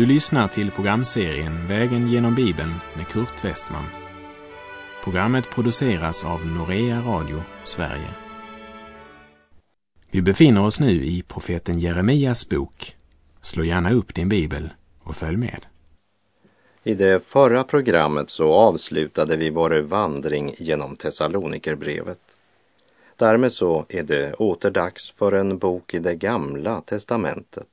Du lyssnar till programserien Vägen genom Bibeln med Kurt Westman. Programmet produceras av Norea Radio Sverige. Vi befinner oss nu i profeten Jeremias bok. Slå gärna upp din bibel och följ med. I det förra programmet så avslutade vi vår vandring genom Thessalonikerbrevet. Därmed så är det åter dags för en bok i det gamla testamentet.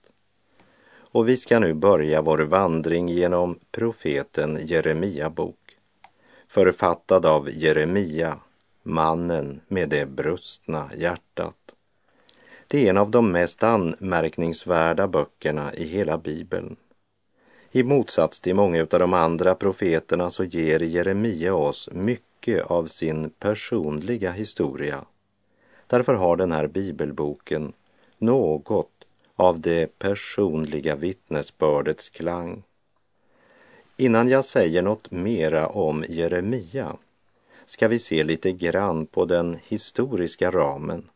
Och vi ska nu börja vår vandring genom profeten Jeremia bok. Författad av Jeremia, mannen med det brustna hjärtat. Det är en av de mest anmärkningsvärda böckerna i hela Bibeln. I motsats till många av de andra profeterna så ger Jeremia oss mycket av sin personliga historia. Därför har den här bibelboken något av det personliga vittnesbördets klang. Innan jag säger något mera om Jeremia ska vi se lite grann på den historiska ramen,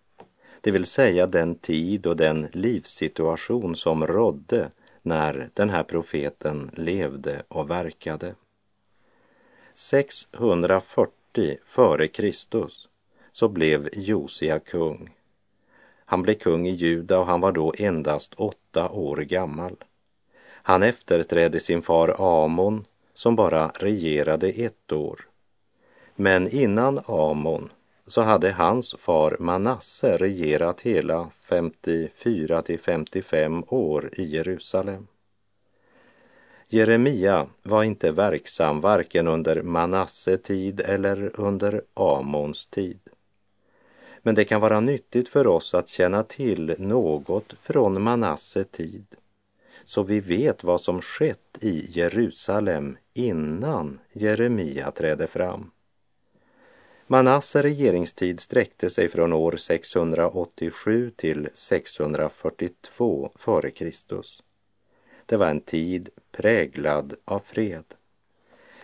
det vill säga den tid och den livssituation som rådde när den här profeten levde och verkade. 640 före Kristus så blev Josia kung. Han blev kung i Juda och han var då endast åtta år gammal. Han efterträdde sin far Amon som bara regerade ett år. Men innan Amon så hade hans far Manasse regerat hela 54 till 55 år i Jerusalem. Jeremia var inte verksam varken under Manasse tid eller under Amons tid. Men det kan vara nyttigt för oss att känna till något från Manasse tid så vi vet vad som skett i Jerusalem innan Jeremia trädde fram. Manasse regeringstid sträckte sig från år 687 till 642 f.Kr. Det var en tid präglad av fred.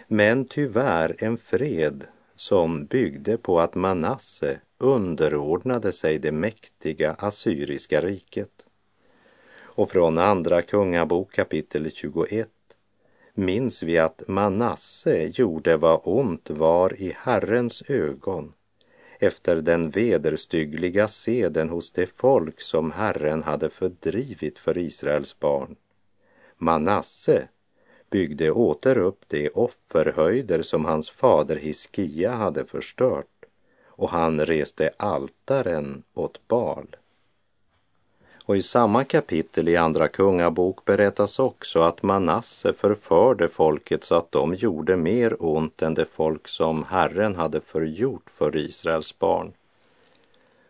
Men tyvärr en fred som byggde på att Manasse underordnade sig det mäktiga assyriska riket. Och från Andra Kungabok kapitel 21 minns vi att Manasse gjorde vad ont var i Herrens ögon efter den vederstyggliga seden hos det folk som Herren hade fördrivit för Israels barn. Manasse byggde åter upp de offerhöjder som hans fader Hiskia hade förstört och han reste altaren åt Bal. Och i samma kapitel i Andra Kungabok berättas också att Manasse förförde folket så att de gjorde mer ont än det folk som Herren hade förgjort för Israels barn.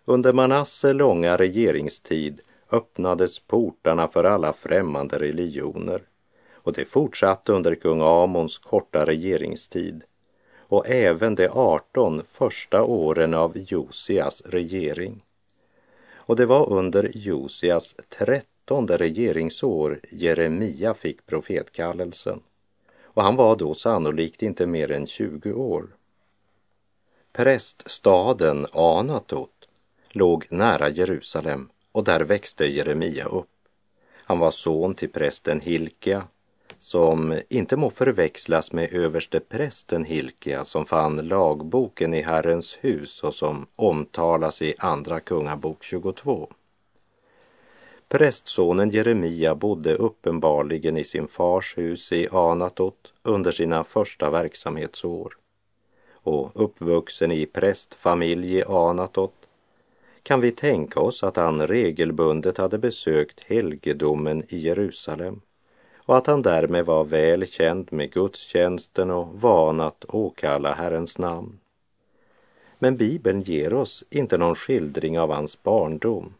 Under Manasse långa regeringstid öppnades portarna för alla främmande religioner och det fortsatte under kung Amons korta regeringstid och även de 18 första åren av Josias regering. Och det var under Josias trettonde regeringsår Jeremia fick profetkallelsen och han var då sannolikt inte mer än 20 år. Präststaden Anatot låg nära Jerusalem och där växte Jeremia upp. Han var son till prästen Hilkia som inte må förväxlas med överste prästen Hilkia som fann lagboken i Herrens hus och som omtalas i Andra Kungabok 22. Prästsonen Jeremia bodde uppenbarligen i sin fars hus i Anatot under sina första verksamhetsår. Och uppvuxen i prästfamilj i Anatot kan vi tänka oss att han regelbundet hade besökt helgedomen i Jerusalem och att han därmed var väl känd med gudstjänsten och van att åkalla Herrens namn. Men Bibeln ger oss inte någon skildring av hans barndom.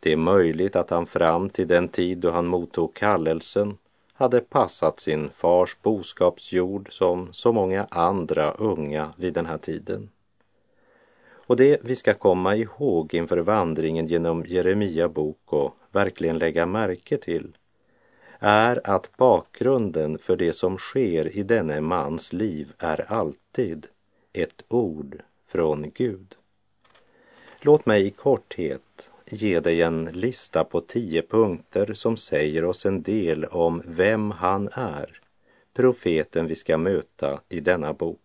Det är möjligt att han fram till den tid då han mottog kallelsen hade passat sin fars boskapsjord som så många andra unga vid den här tiden. Och det vi ska komma ihåg inför vandringen genom Jeremia bok och verkligen lägga märke till är att bakgrunden för det som sker i denne mans liv är alltid ett ord från Gud. Låt mig i korthet ge dig en lista på tio punkter som säger oss en del om vem han är, profeten vi ska möta i denna bok.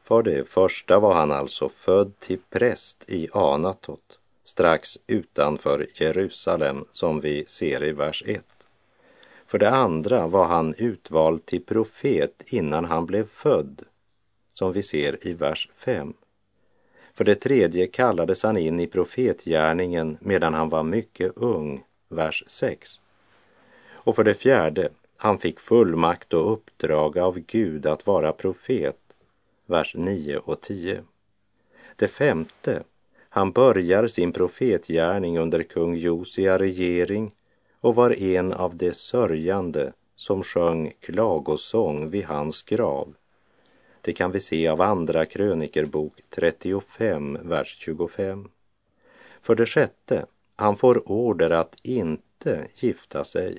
För det första var han alltså född till präst i Anatot, strax utanför Jerusalem som vi ser i vers 1. För det andra var han utvald till profet innan han blev född, som vi ser i vers 5. För det tredje kallades han in i profetgärningen medan han var mycket ung, vers 6. Och för det fjärde, han fick fullmakt och uppdrag av Gud att vara profet, vers 9 och 10. Det femte, han börjar sin profetgärning under kung Josia regering och var en av de sörjande som sjöng klagosång vid hans grav. Det kan vi se av Andra krönikerbok 35, vers 25. För det sjätte, han får order att inte gifta sig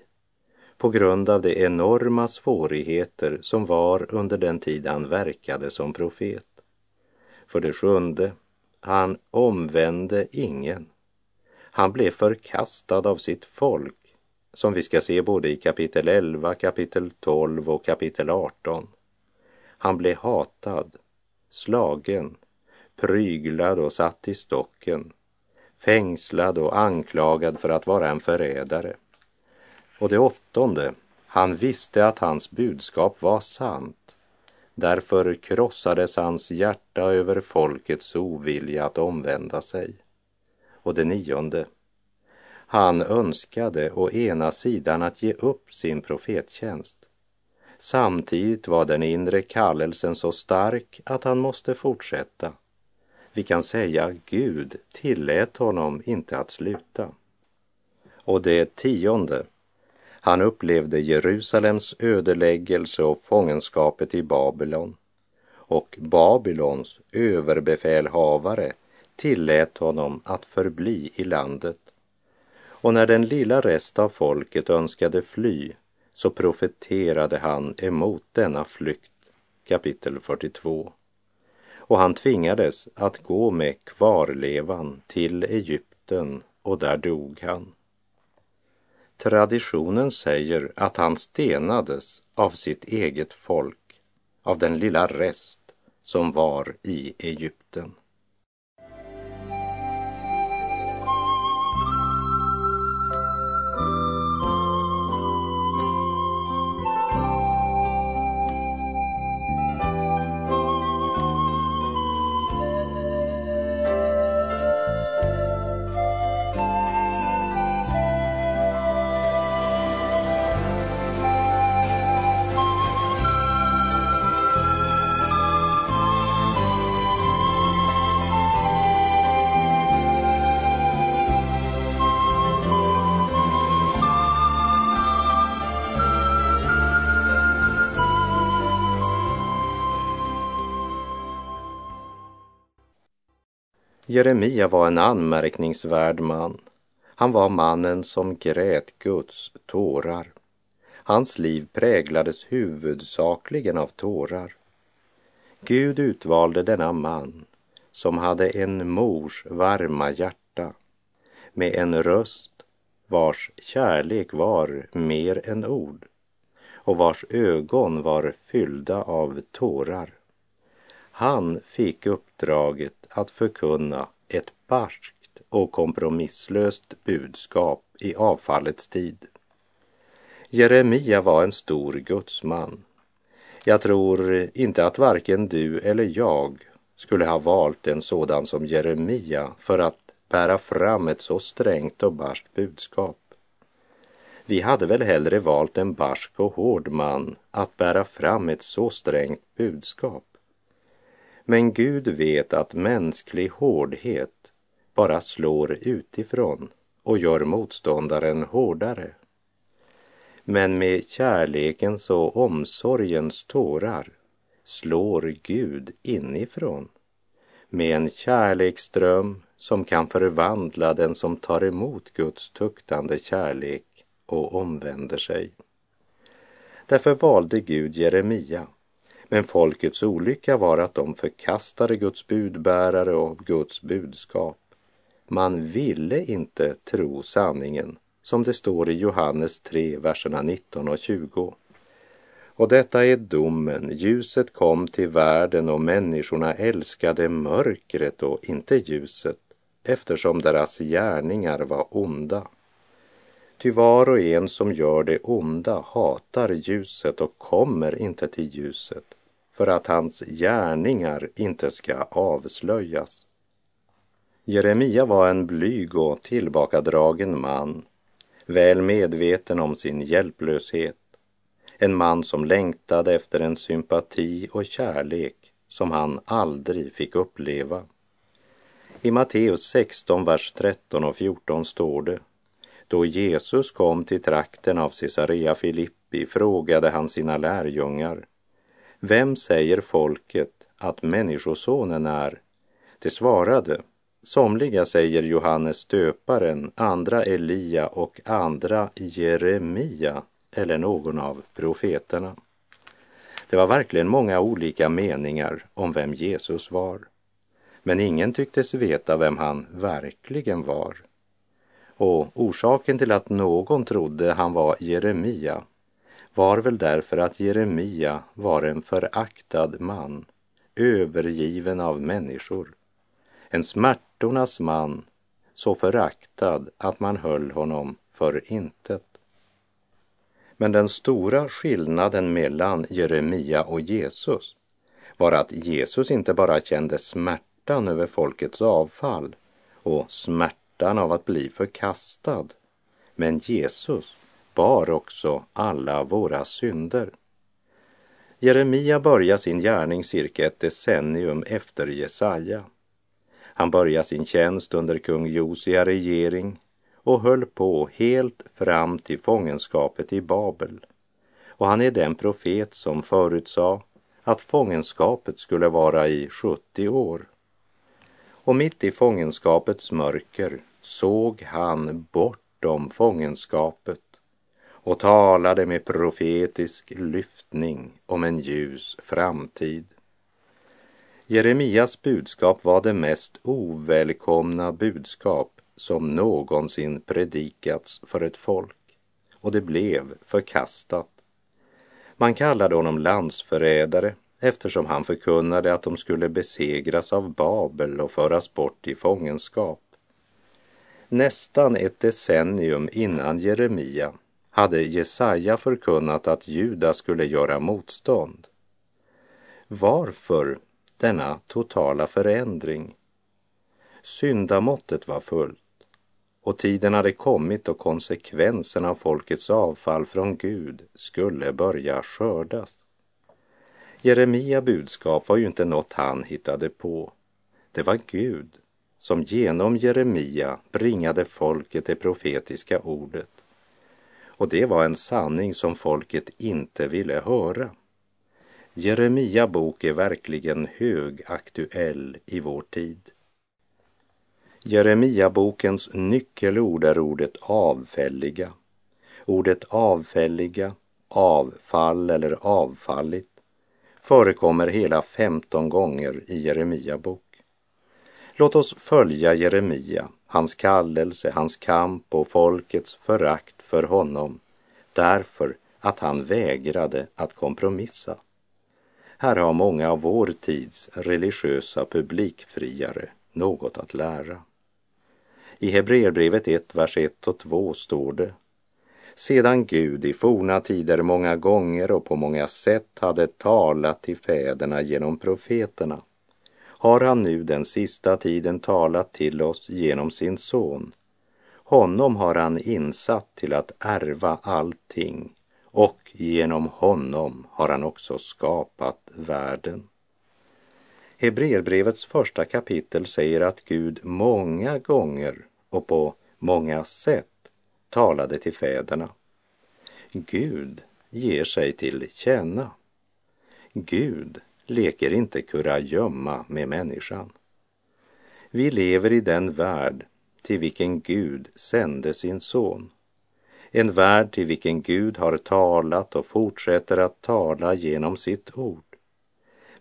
på grund av de enorma svårigheter som var under den tid han verkade som profet. För det sjunde, han omvände ingen. Han blev förkastad av sitt folk som vi ska se både i kapitel 11, kapitel 12 och kapitel 18. Han blev hatad, slagen, pryglad och satt i stocken, fängslad och anklagad för att vara en förrädare. Och det åttonde, han visste att hans budskap var sant. Därför krossades hans hjärta över folkets ovilja att omvända sig. Och det nionde, han önskade å ena sidan att ge upp sin profettjänst. Samtidigt var den inre kallelsen så stark att han måste fortsätta. Vi kan säga Gud tillät honom inte att sluta. Och det tionde, han upplevde Jerusalems ödeläggelse och fångenskapet i Babylon. Och Babylons överbefälhavare tillät honom att förbli i landet och när den lilla rest av folket önskade fly så profeterade han emot denna flykt, kapitel 42. Och han tvingades att gå med kvarlevan till Egypten och där dog han. Traditionen säger att han stenades av sitt eget folk, av den lilla rest som var i Egypten. Jeremia var en anmärkningsvärd man. Han var mannen som grät Guds tårar. Hans liv präglades huvudsakligen av tårar. Gud utvalde denna man som hade en mors varma hjärta med en röst vars kärlek var mer än ord och vars ögon var fyllda av tårar. Han fick uppdraget att förkunna ett barskt och kompromisslöst budskap i avfallets tid. Jeremia var en stor gudsman. Jag tror inte att varken du eller jag skulle ha valt en sådan som Jeremia för att bära fram ett så strängt och barskt budskap. Vi hade väl hellre valt en barsk och hård man att bära fram ett så strängt budskap. Men Gud vet att mänsklig hårdhet bara slår utifrån och gör motståndaren hårdare. Men med kärlekens och omsorgens tårar slår Gud inifrån med en kärleksström som kan förvandla den som tar emot Guds tuktande kärlek och omvänder sig. Därför valde Gud Jeremia men folkets olycka var att de förkastade Guds budbärare och Guds budskap. Man ville inte tro sanningen, som det står i Johannes 3, verserna 19 och 20. Och detta är domen, ljuset kom till världen och människorna älskade mörkret och inte ljuset, eftersom deras gärningar var onda. Ty var och en som gör det onda hatar ljuset och kommer inte till ljuset för att hans gärningar inte ska avslöjas. Jeremia var en blyg och tillbakadragen man, väl medveten om sin hjälplöshet. En man som längtade efter en sympati och kärlek som han aldrig fick uppleva. I Matteus 16, vers 13 och 14 står det då Jesus kom till trakten av Caesarea Filippi frågade han sina lärjungar vem säger folket att Människosonen är? De svarade Somliga säger Johannes döparen, andra Elia och andra Jeremia eller någon av profeterna. Det var verkligen många olika meningar om vem Jesus var. Men ingen tycktes veta vem han verkligen var. Och orsaken till att någon trodde han var Jeremia var väl därför att Jeremia var en föraktad man, övergiven av människor. En smärtornas man, så föraktad att man höll honom för intet. Men den stora skillnaden mellan Jeremia och Jesus var att Jesus inte bara kände smärtan över folkets avfall och smärtan av att bli förkastad. Men Jesus bar också alla våra synder. Jeremia börjar sin gärning cirka ett decennium efter Jesaja. Han börjar sin tjänst under kung Josia regering och höll på helt fram till fångenskapet i Babel. Och han är den profet som förutsade att fångenskapet skulle vara i 70 år. Och mitt i fångenskapets mörker såg han bortom fångenskapet och talade med profetisk lyftning om en ljus framtid. Jeremias budskap var det mest ovälkomna budskap som någonsin predikats för ett folk och det blev förkastat. Man kallade honom landsförrädare eftersom han förkunnade att de skulle besegras av Babel och föras bort i fångenskap. Nästan ett decennium innan Jeremia hade Jesaja förkunnat att Juda skulle göra motstånd. Varför denna totala förändring? Syndamåttet var fullt och tiden hade kommit och konsekvenserna av folkets avfall från Gud skulle börja skördas. Jeremia budskap var ju inte något han hittade på. Det var Gud som genom Jeremia bringade folket det profetiska ordet. Och det var en sanning som folket inte ville höra. Jeremia bok är verkligen högaktuell i vår tid. Jeremia bokens nyckelord är ordet avfälliga. Ordet avfälliga, avfall eller avfallit förekommer hela 15 gånger i Jeremia bok. Låt oss följa Jeremia, hans kallelse, hans kamp och folkets förakt för honom därför att han vägrade att kompromissa. Här har många av vår tids religiösa publikfriare något att lära. I Hebreerbrevet 1, vers 1 och 2 står det sedan Gud i forna tider många gånger och på många sätt hade talat till fäderna genom profeterna har han nu den sista tiden talat till oss genom sin son. Honom har han insatt till att ärva allting och genom honom har han också skapat världen. Hebreerbrevets första kapitel säger att Gud många gånger och på många sätt talade till fäderna. Gud ger sig till känna. Gud leker inte kurragömma med människan. Vi lever i den värld till vilken Gud sände sin son. En värld till vilken Gud har talat och fortsätter att tala genom sitt ord.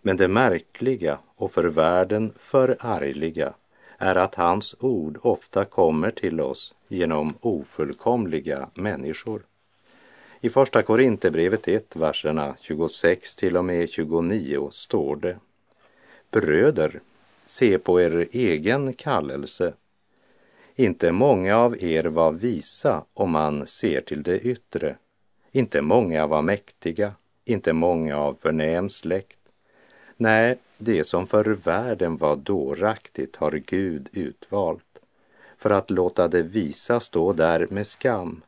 Men det märkliga och för världen förargliga är att hans ord ofta kommer till oss genom ofullkomliga människor. I Första Korinthierbrevet 1, verserna 26 till och med 29 står det Bröder, se på er egen kallelse. Inte många av er var visa om man ser till det yttre. Inte många var mäktiga, inte många av förnäm släkt. Nej, det som för världen var dåraktigt har Gud utvalt för att låta det visa stå där med skam.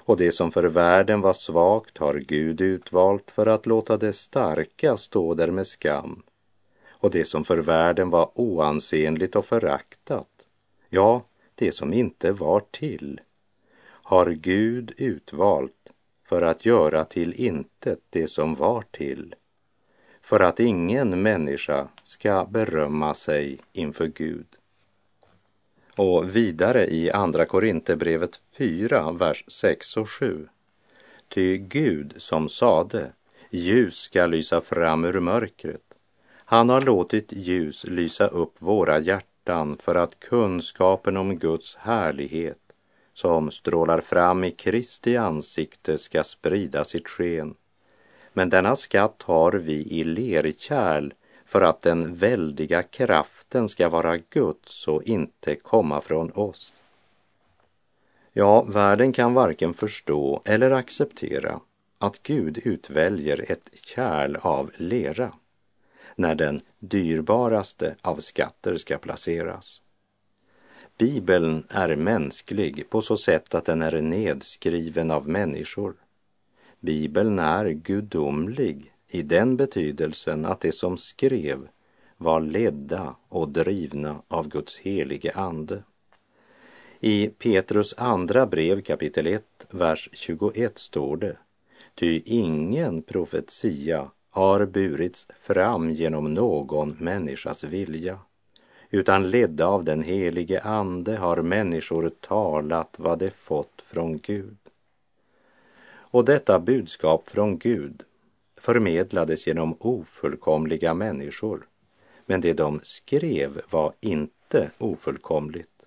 Och det som för världen var svagt har Gud utvalt för att låta det starka stå där med skam. Och det som för världen var oansenligt och föraktat, ja, det som inte var till, har Gud utvalt för att göra till intet det som var till för att ingen människa ska berömma sig inför Gud. Och vidare i Andra Korinthierbrevet 4, vers 6 och 7. Ty Gud som sade, ljus ska lysa fram ur mörkret. Han har låtit ljus lysa upp våra hjärtan för att kunskapen om Guds härlighet som strålar fram i Kristi ansikte ska sprida sitt sken. Men denna skatt har vi i lerkärl för att den väldiga kraften ska vara Guds och inte komma från oss. Ja, världen kan varken förstå eller acceptera att Gud utväljer ett kärl av lera när den dyrbaraste av skatter ska placeras. Bibeln är mänsklig på så sätt att den är nedskriven av människor Bibeln är gudomlig i den betydelsen att det som skrev var ledda och drivna av Guds helige ande. I Petrus andra brev kapitel 1, vers 21 står det Ty ingen profetia har burits fram genom någon människas vilja, utan ledda av den helige Ande har människor talat vad de fått från Gud. Och detta budskap från Gud förmedlades genom ofullkomliga människor. Men det de skrev var inte ofullkomligt,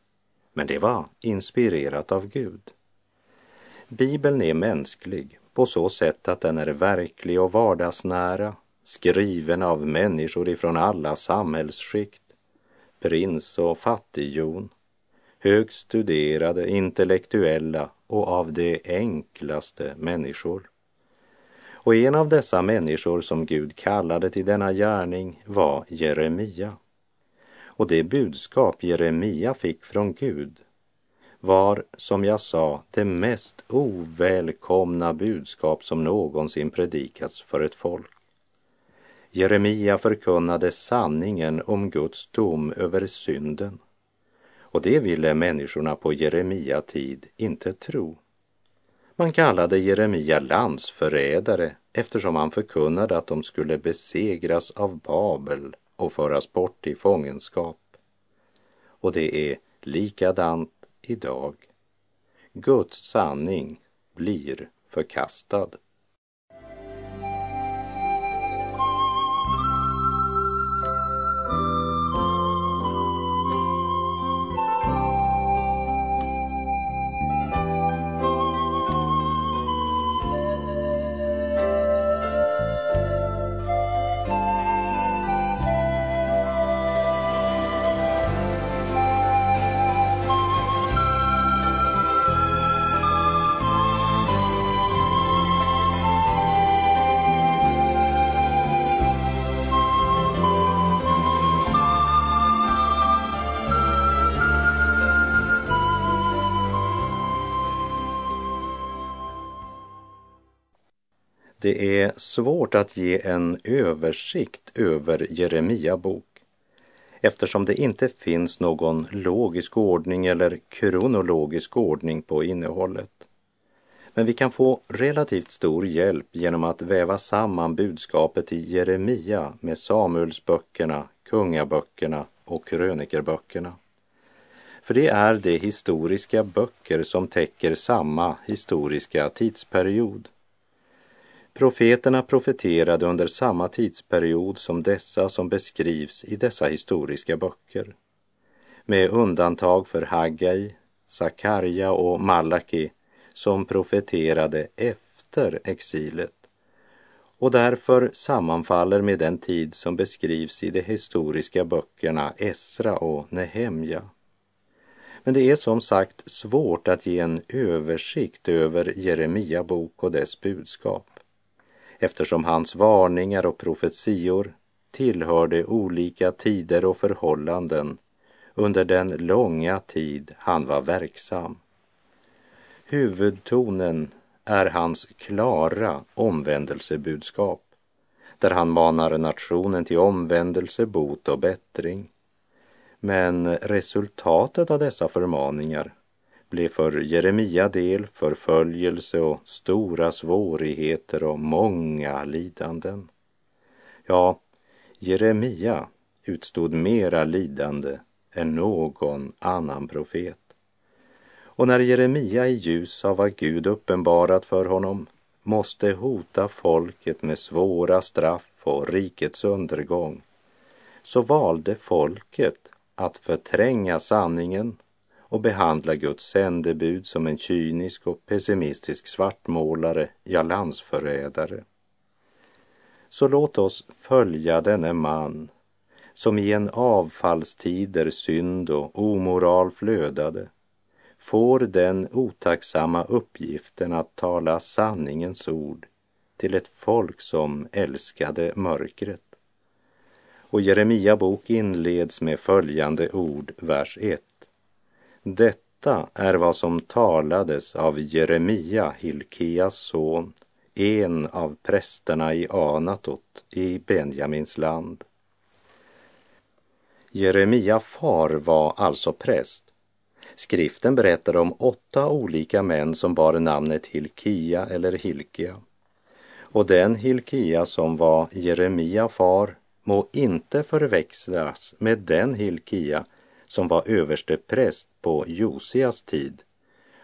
men det var inspirerat av Gud. Bibeln är mänsklig på så sätt att den är verklig och vardagsnära, skriven av människor ifrån alla samhällsskikt, prins och fattighjon, högstuderade, intellektuella och av de enklaste människor. Och en av dessa människor som Gud kallade till denna gärning var Jeremia. Och det budskap Jeremia fick från Gud var, som jag sa, det mest ovälkomna budskap som någonsin predikats för ett folk. Jeremia förkunnade sanningen om Guds dom över synden och det ville människorna på Jeremia tid inte tro. Man kallade Jeremia landsförrädare eftersom han förkunnade att de skulle besegras av Babel och föras bort i fångenskap. Och det är likadant idag. Guds sanning blir förkastad. Det är svårt att ge en översikt över Jeremia bok eftersom det inte finns någon logisk ordning eller kronologisk ordning på innehållet. Men vi kan få relativt stor hjälp genom att väva samman budskapet i Jeremia med Samuelsböckerna, Kungaböckerna och krönikerböckerna. För det är de historiska böcker som täcker samma historiska tidsperiod. Profeterna profeterade under samma tidsperiod som dessa som beskrivs i dessa historiska böcker. med undantag för Haggai, Sakarja och Malaki som profeterade efter exilet och därför sammanfaller med den tid som beskrivs i de historiska böckerna Esra och Nehemja. Men det är som sagt svårt att ge en översikt över Jeremia bok och dess budskap eftersom hans varningar och profetior tillhörde olika tider och förhållanden under den långa tid han var verksam. Huvudtonen är hans klara omvändelsebudskap där han manar nationen till omvändelse, bot och bättring. Men resultatet av dessa förmaningar blev för Jeremia del förföljelse och stora svårigheter och många lidanden. Ja, Jeremia utstod mera lidande än någon annan profet. Och när Jeremia i ljus av vad Gud uppenbarat för honom måste hota folket med svåra straff och rikets undergång, så valde folket att förtränga sanningen och behandla Guds sändebud som en kynisk och pessimistisk svartmålare, ja landsförrädare. Så låt oss följa denne man som i en avfallstid där synd och omoral flödade får den otacksamma uppgiften att tala sanningens ord till ett folk som älskade mörkret. Och Jeremia bok inleds med följande ord, vers 1. Detta är vad som talades av Jeremia, Hilkias son, en av prästerna i Anatot i Benjamins land. Jeremia far var alltså präst Skriften berättar om åtta olika män som bar namnet Hilkia eller Hilkia. Och den Hilkia som var Jeremia far må inte förväxlas med den Hilkia som var överstepräst på Josias tid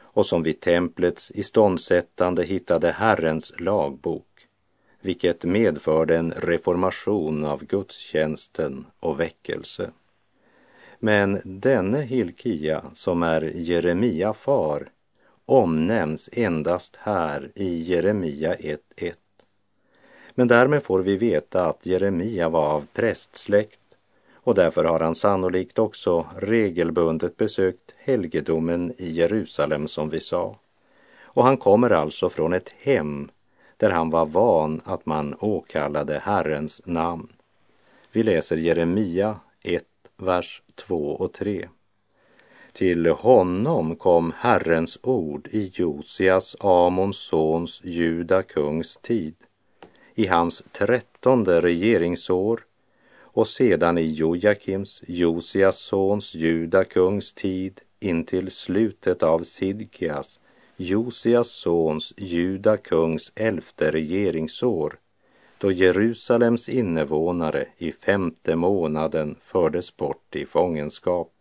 och som vid templets iståndsättande hittade Herrens lagbok, vilket medförde en reformation av gudstjänsten och väckelse. Men denne Hilkia, som är Jeremia far, omnämns endast här i Jeremia 1.1. Men därmed får vi veta att Jeremia var av prästsläkt och därför har han sannolikt också regelbundet besökt helgedomen i Jerusalem som vi sa. Och han kommer alltså från ett hem där han var van att man åkallade Herrens namn. Vi läser Jeremia 1, vers 2 och 3. Till honom kom Herrens ord i Josias, Amons sons, Juda kungs tid, i hans trettonde regeringsår och sedan i Jojakims, Josias sons, Juda kungs tid intill slutet av Sidkias, Josias sons, Juda kungs elfte regeringsår då Jerusalems invånare i femte månaden fördes bort i fångenskap.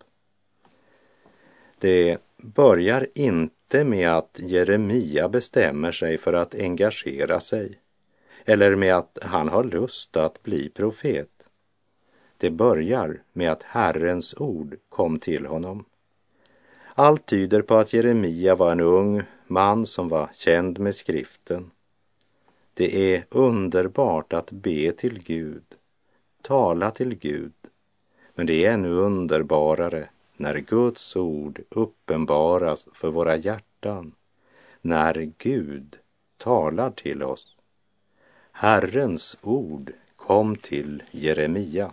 Det börjar inte med att Jeremia bestämmer sig för att engagera sig eller med att han har lust att bli profet. Det börjar med att Herrens ord kom till honom. Allt tyder på att Jeremia var en ung man som var känd med skriften det är underbart att be till Gud, tala till Gud, men det är ännu underbarare när Guds ord uppenbaras för våra hjärtan, när Gud talar till oss. Herrens ord kom till Jeremia.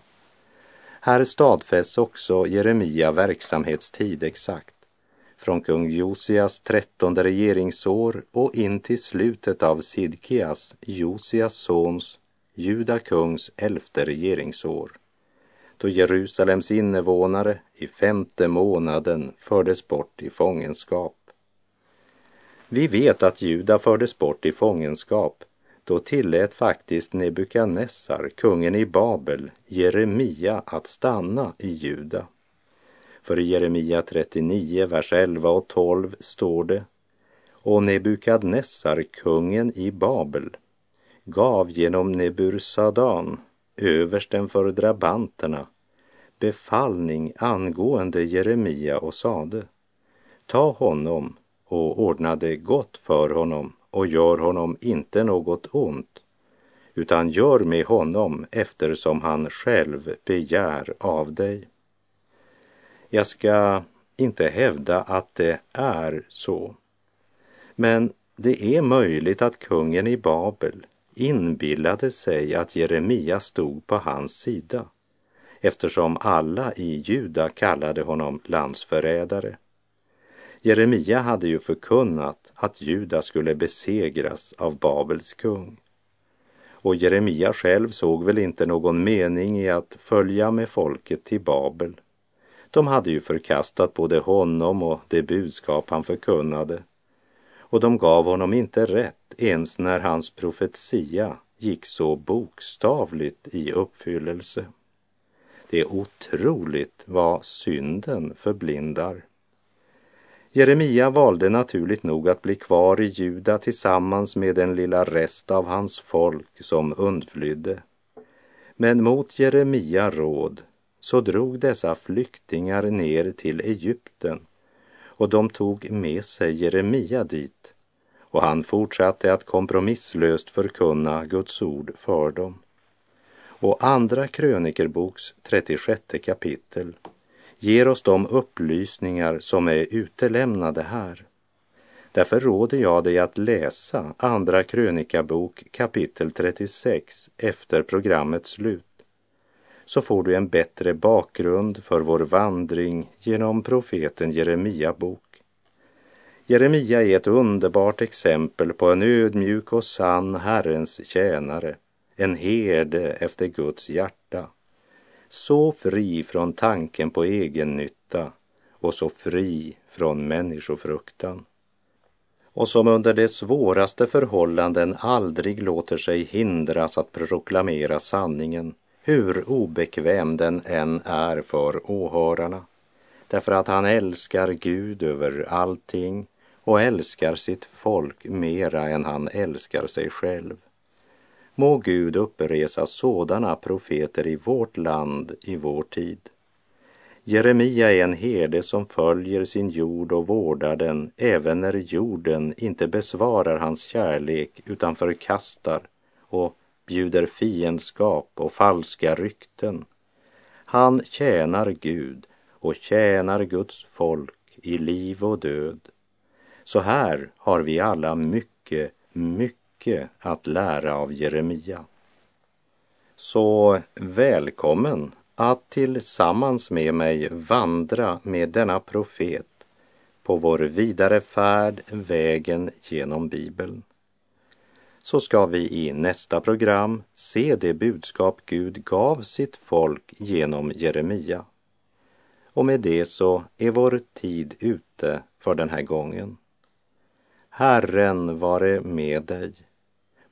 Här stadfästs också Jeremia verksamhetstid exakt från kung Josias trettonde regeringsår och in till slutet av Sidkias, Josias sons, Juda kungs elfte regeringsår, då Jerusalems invånare i femte månaden fördes bort i fångenskap. Vi vet att Juda fördes bort i fångenskap då tillät faktiskt Nebukadnessar, kungen i Babel, Jeremia att stanna i Juda. För i Jeremia 39, vers 11 och 12 står det Och Nebukadnessar, kungen i Babel, gav genom Nebursadan, översten för drabanterna, befallning angående Jeremia och sade Ta honom och ordna det gott för honom och gör honom inte något ont utan gör med honom eftersom han själv begär av dig. Jag ska inte hävda att det är så. Men det är möjligt att kungen i Babel inbillade sig att Jeremia stod på hans sida eftersom alla i Juda kallade honom landsförrädare. Jeremia hade ju förkunnat att Juda skulle besegras av Babels kung. Och Jeremia själv såg väl inte någon mening i att följa med folket till Babel. De hade ju förkastat både honom och det budskap han förkunnade. Och de gav honom inte rätt ens när hans profetia gick så bokstavligt i uppfyllelse. Det är otroligt vad synden förblindar. Jeremia valde naturligt nog att bli kvar i Juda tillsammans med den lilla rest av hans folk som undflydde. Men mot Jeremia råd så drog dessa flyktingar ner till Egypten och de tog med sig Jeremia dit och han fortsatte att kompromisslöst förkunna Guds ord för dem. Och Andra krönikerboks 36 kapitel ger oss de upplysningar som är utelämnade här. Därför råder jag dig att läsa Andra krönikabok kapitel 36 efter programmets slut. Så får du en bättre bakgrund för vår vandring genom profeten Jeremia bok. Jeremia är ett underbart exempel på en ödmjuk och sann Herrens tjänare, en herde efter Guds hjärta så fri från tanken på egen nytta och så fri från människofruktan och som under de svåraste förhållanden aldrig låter sig hindras att proklamera sanningen, hur obekväm den än är för åhörarna. Därför att han älskar Gud över allting och älskar sitt folk mera än han älskar sig själv. Må Gud uppresa sådana profeter i vårt land i vår tid. Jeremia är en herde som följer sin jord och vårdar den även när jorden inte besvarar hans kärlek utan förkastar och bjuder fiendskap och falska rykten. Han tjänar Gud och tjänar Guds folk i liv och död. Så här har vi alla mycket, mycket mycket att lära av Jeremia. Så välkommen att tillsammans med mig vandra med denna profet på vår vidare färd vägen genom Bibeln. Så ska vi i nästa program se det budskap Gud gav sitt folk genom Jeremia. Och med det så är vår tid ute för den här gången. Herren vare med dig.